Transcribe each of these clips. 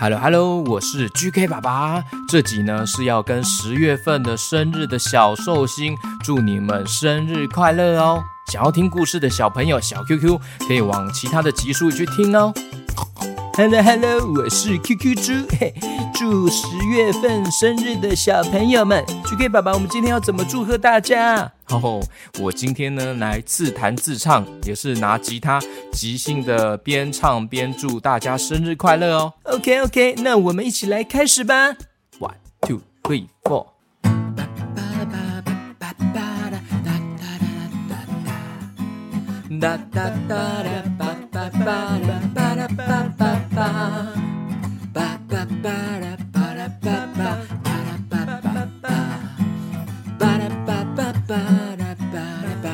Hello Hello，我是 GK 爸爸。这集呢是要跟十月份的生日的小寿星祝你们生日快乐哦。想要听故事的小朋友，小 QQ 可以往其他的集数去听哦。Hello Hello，我是 QQ 猪，嘿，祝十月份生日的小朋友们，QK 爸爸，我们今天要怎么祝贺大家？哦，我今天呢来自弹自唱，也是拿吉他即兴的边唱边祝大家生日快乐哦。OK OK，那我们一起来开始吧。One two three four。哒哒哒哒吧吧吧啦吧啦吧吧吧，吧吧吧啦吧啦吧吧，吧啦吧吧吧，吧啦吧吧吧啦吧啦吧。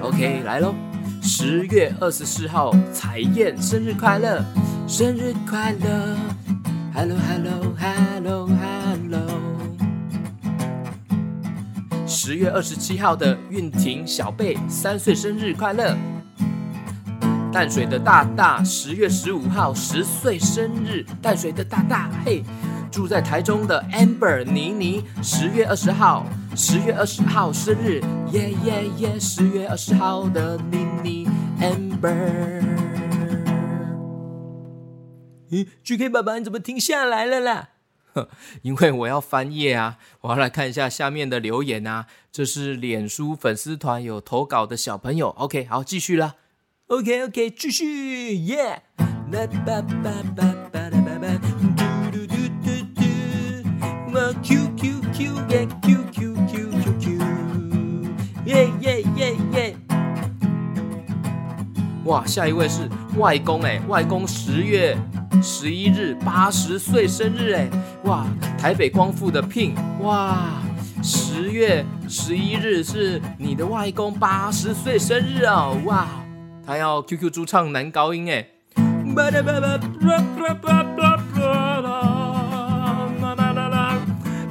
OK，来喽！十月二十四号，彩燕生日快乐，生日快乐！Hello Hello Hello Hello。十月二十七号的韵婷小贝三岁生日快乐。淡水的大大十月十五号十岁生日，淡水的大大嘿。住在台中的 Amber 妮妮十月二十号，十月二十号生日，耶耶耶！十月二十号的妮妮 Amber。咦，GK 爸爸你怎么停下来了啦？因为我要翻页啊，我要来看一下下面的留言啊。这是脸书粉丝团有投稿的小朋友。OK，好，继续了。OK OK，继续，耶。Q Q Q 耶，Q Q Q Q Q，耶耶耶耶。哇，下一位是外公哎，外公十月十一日八十岁生日哎，哇，台北光复的 Pin，哇，十月十一日是你的外公八十岁生日哦，哇，他要 QQ 猪唱男高音哎。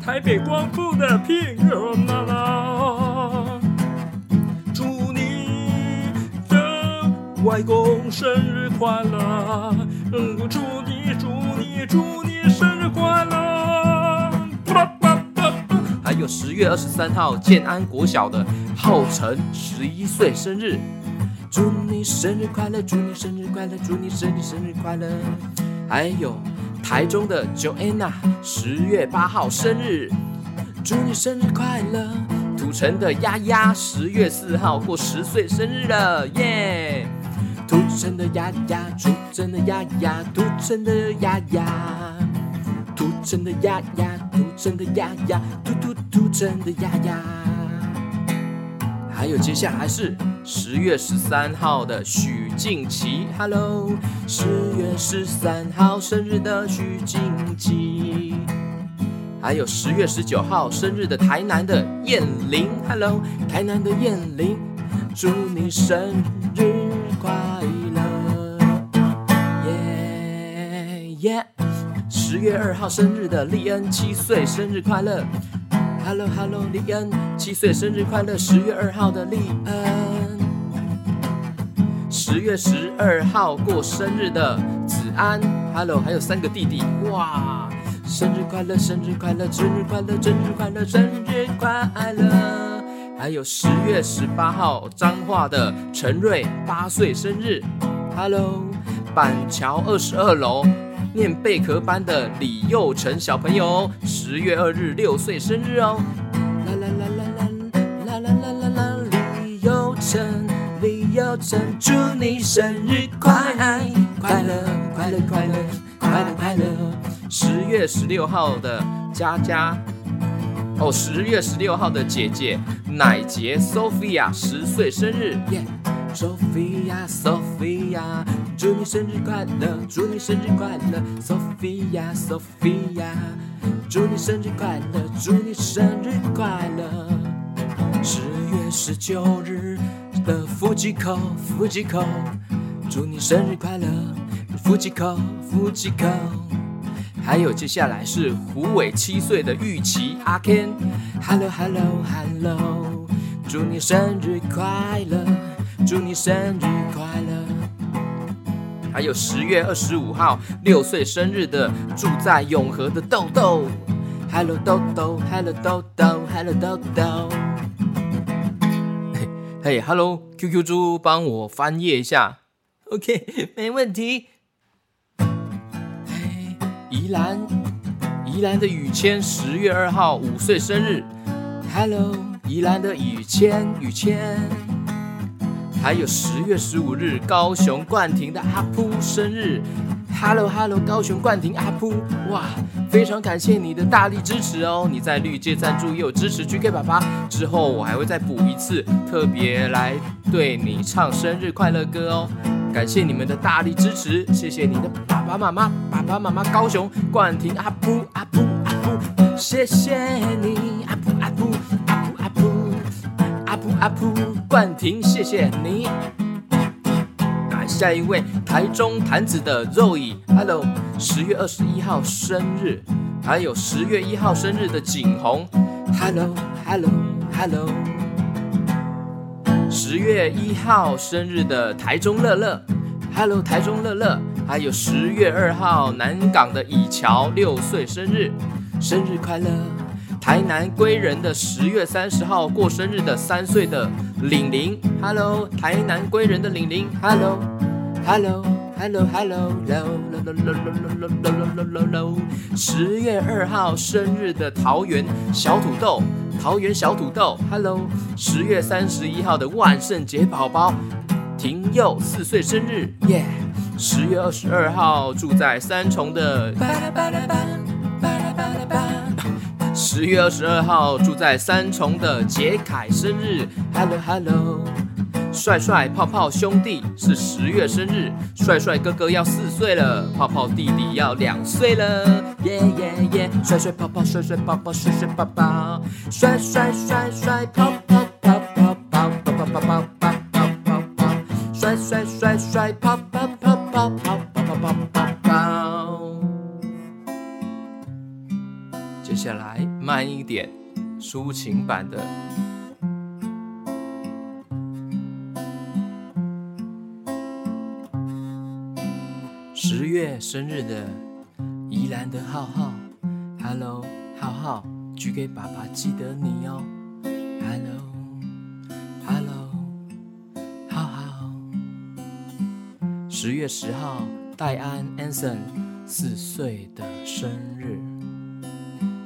台北光复的 Pin，祝你的外公生日快乐，祝你祝你祝你生日快乐。还有十月二十三号建安国小的浩辰十一岁生日，祝你生日快乐，祝你生日快乐，祝你生日生日快乐。还有。台中的 Joanna 十月八号生日，祝你生日快乐！土城的丫丫十月四号过十岁生日了，耶！土城的丫丫，土城的丫丫，土城的丫丫，土城的丫丫，土城的丫丫，土土土城的丫丫。还有接下来是。十月十三号的许静琪，Hello，十月十三号生日的许静琪，还有十月十九号生日的台南的燕玲，Hello，台南的燕玲，祝你生日快乐，耶耶！十月二号生日的利恩七岁生日快乐，Hello Hello，丽恩。七岁生日快乐，十月二号的丽恩。十月十二号过生日的子安，Hello，还有三个弟弟，哇，生日快乐，生日快乐，生日快乐，生日快乐，生日快乐。还有十月十八号彰化的陈瑞八岁生日，Hello，板桥二十二楼。念贝壳班的李佑成小朋友，十月二日六岁生日哦，啦啦啦啦啦啦啦啦啦，李佑成。李佑成，祝你生日快快乐快乐快乐快乐快乐！十月十六号的佳佳，哦，十月十六号的姐姐乃杰 Sophia 十岁生日，Sophia Sophia，祝你生日快乐，祝你生日快乐，Sophia Sophia，祝你生日快乐，祝你生日快乐。十月十九日。的夫妻口，夫妻口，祝你生日快乐！夫妻口，夫妻口。还有接下来是胡伟七岁的玉琪阿 Ken，Hello Hello Hello，祝你生日快乐！祝你生日快乐！还有十月二十五号六岁生日的住在永和的豆豆，Hello 豆豆，Hello 豆豆，Hello 豆豆。嘿，Hello，QQ 猪，帮我翻页一下。OK，没问题。宜兰，宜兰的雨谦十月二号五岁生日，Hello，宜兰的雨谦，雨谦。还有十月十五日，高雄冠廷的阿扑生日，Hello Hello，高雄冠廷阿扑，哇，非常感谢你的大力支持哦！你在绿界赞助也有支持 GK 爸爸，之后我还会再补一次，特别来对你唱生日快乐歌哦！感谢你们的大力支持，谢谢你的爸爸妈妈，爸爸妈妈高雄冠廷阿扑阿扑阿扑，谢谢你阿扑阿扑。阿噗冠廷，谢谢你。来下一位，台中坛子的肉椅，Hello，十月二十一号生日，还有十月一号生日的景洪，Hello，Hello，Hello。十月一号生日的台中乐乐，Hello，台中乐乐。还有十月二号南港的以桥六岁生日，生日快乐。台南归仁的十月三十号过生日的三岁的玲玲，Hello，台南归仁的玲玲，Hello，Hello，Hello，Hello，Hello，Hello，Hello，Hello，十月二号生日的桃园。小土豆，桃园小土豆，Hello，十月三十一号的万圣节宝宝。廷佑四岁生日，耶，十月二十二号住在三重的。十月二十二号，住在三重的杰凯生日，Hello Hello，帅帅泡泡兄弟是十月生日，帅帅哥哥要四岁了，泡泡弟弟要两岁了，耶耶耶，帅帅泡泡帅帅泡泡帅帅泡泡，帅帅帅帅泡泡泡泡泡泡泡泡泡泡泡泡，帅帅帅帅泡泡泡泡泡泡泡泡泡，接下来。慢一点，抒情版的。十月生日的宜兰的浩浩，Hello，浩浩，举给爸爸记得你哦，Hello，Hello，浩浩。十月十号，戴安 Anson 四岁的生日。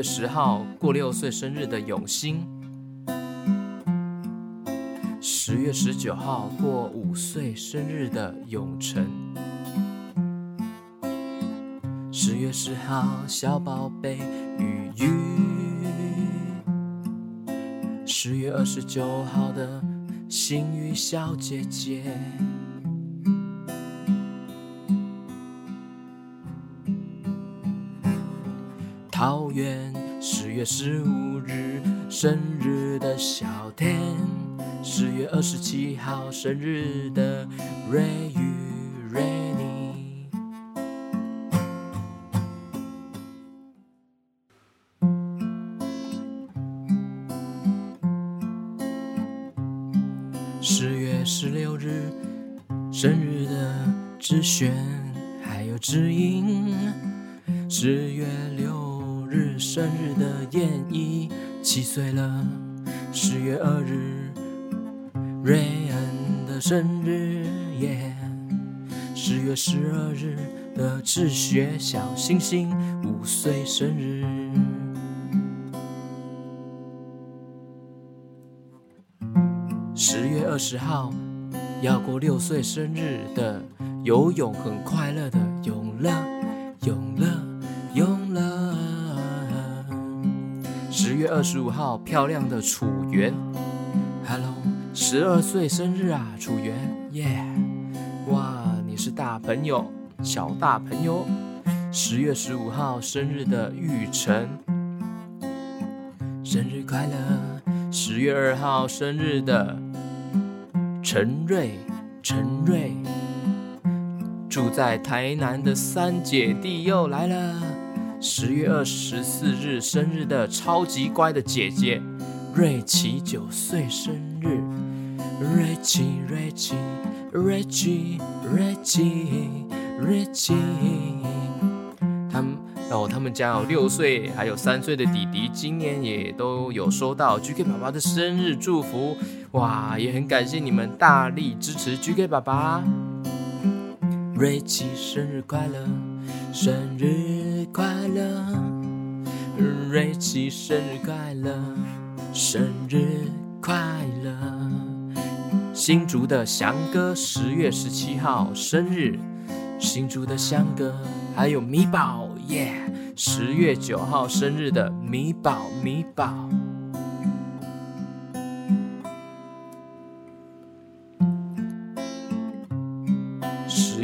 月十号过六岁生日的永兴，十月十九号过五岁生日的永成，十月十号小宝贝雨雨，十月二十九号的星宇小姐姐。桃园月十五日生日的小天，十月二十七号生日的瑞宇瑞妮，十月十六日生日的志轩还有知音，岁了，十月二日瑞恩的生日耶，十月十二日的志学小星星五岁生日，十月二十号要过六岁生日的游泳很快乐的永乐永乐。月二十五号，漂亮的楚源，Hello，十二岁生日啊，楚源，耶！哇，你是大朋友，小大朋友。十月十五号生日的玉成，生日快乐！十月二号生日的陈瑞，陈瑞。住在台南的三姐弟又来了。十月二十四日生日的超级乖的姐姐瑞奇九岁生日。瑞奇，瑞奇，瑞奇，瑞奇，瑞奇。他们哦，他们家有六岁还有三岁的弟弟，今年也都有收到 GK 爸爸的生日祝福。哇，也很感谢你们大力支持 GK 爸爸。瑞奇生日快乐，生日快乐，瑞奇生日快乐，生日快乐。新竹的翔哥十月十七号生日，新竹的翔哥还有米宝耶，十月九号生日的米宝米宝。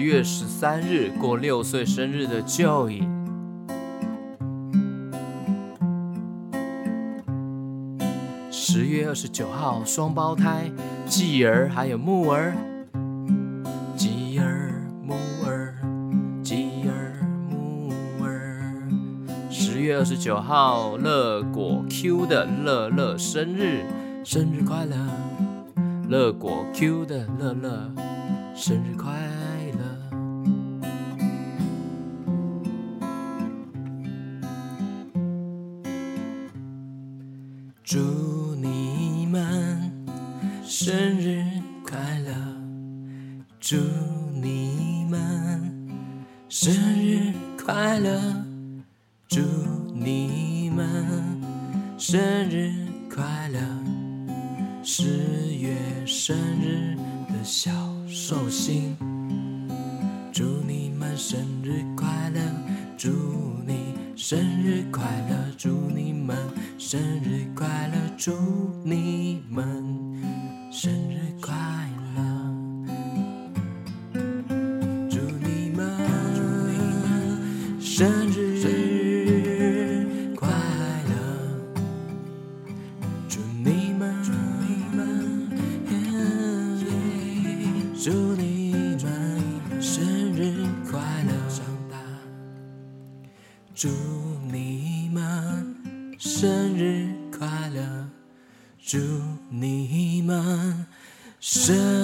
月十三日过六岁生日的 Joey，十月二十九号双胞胎继儿还有木儿，继儿木儿，继儿木儿。十月二十九号乐果 Q 的乐乐生日，生日快乐！乐果 Q 的乐乐生日快乐！祝你们生日快乐！祝你们生日快乐！祝你们生日快乐！十月生日的小寿星，祝你们生日快乐！祝生日快乐！祝你们。生日快乐，祝你们生日快乐，祝你们生日快乐，祝你们祝你们祝你祝你们。生日快乐，祝你们生。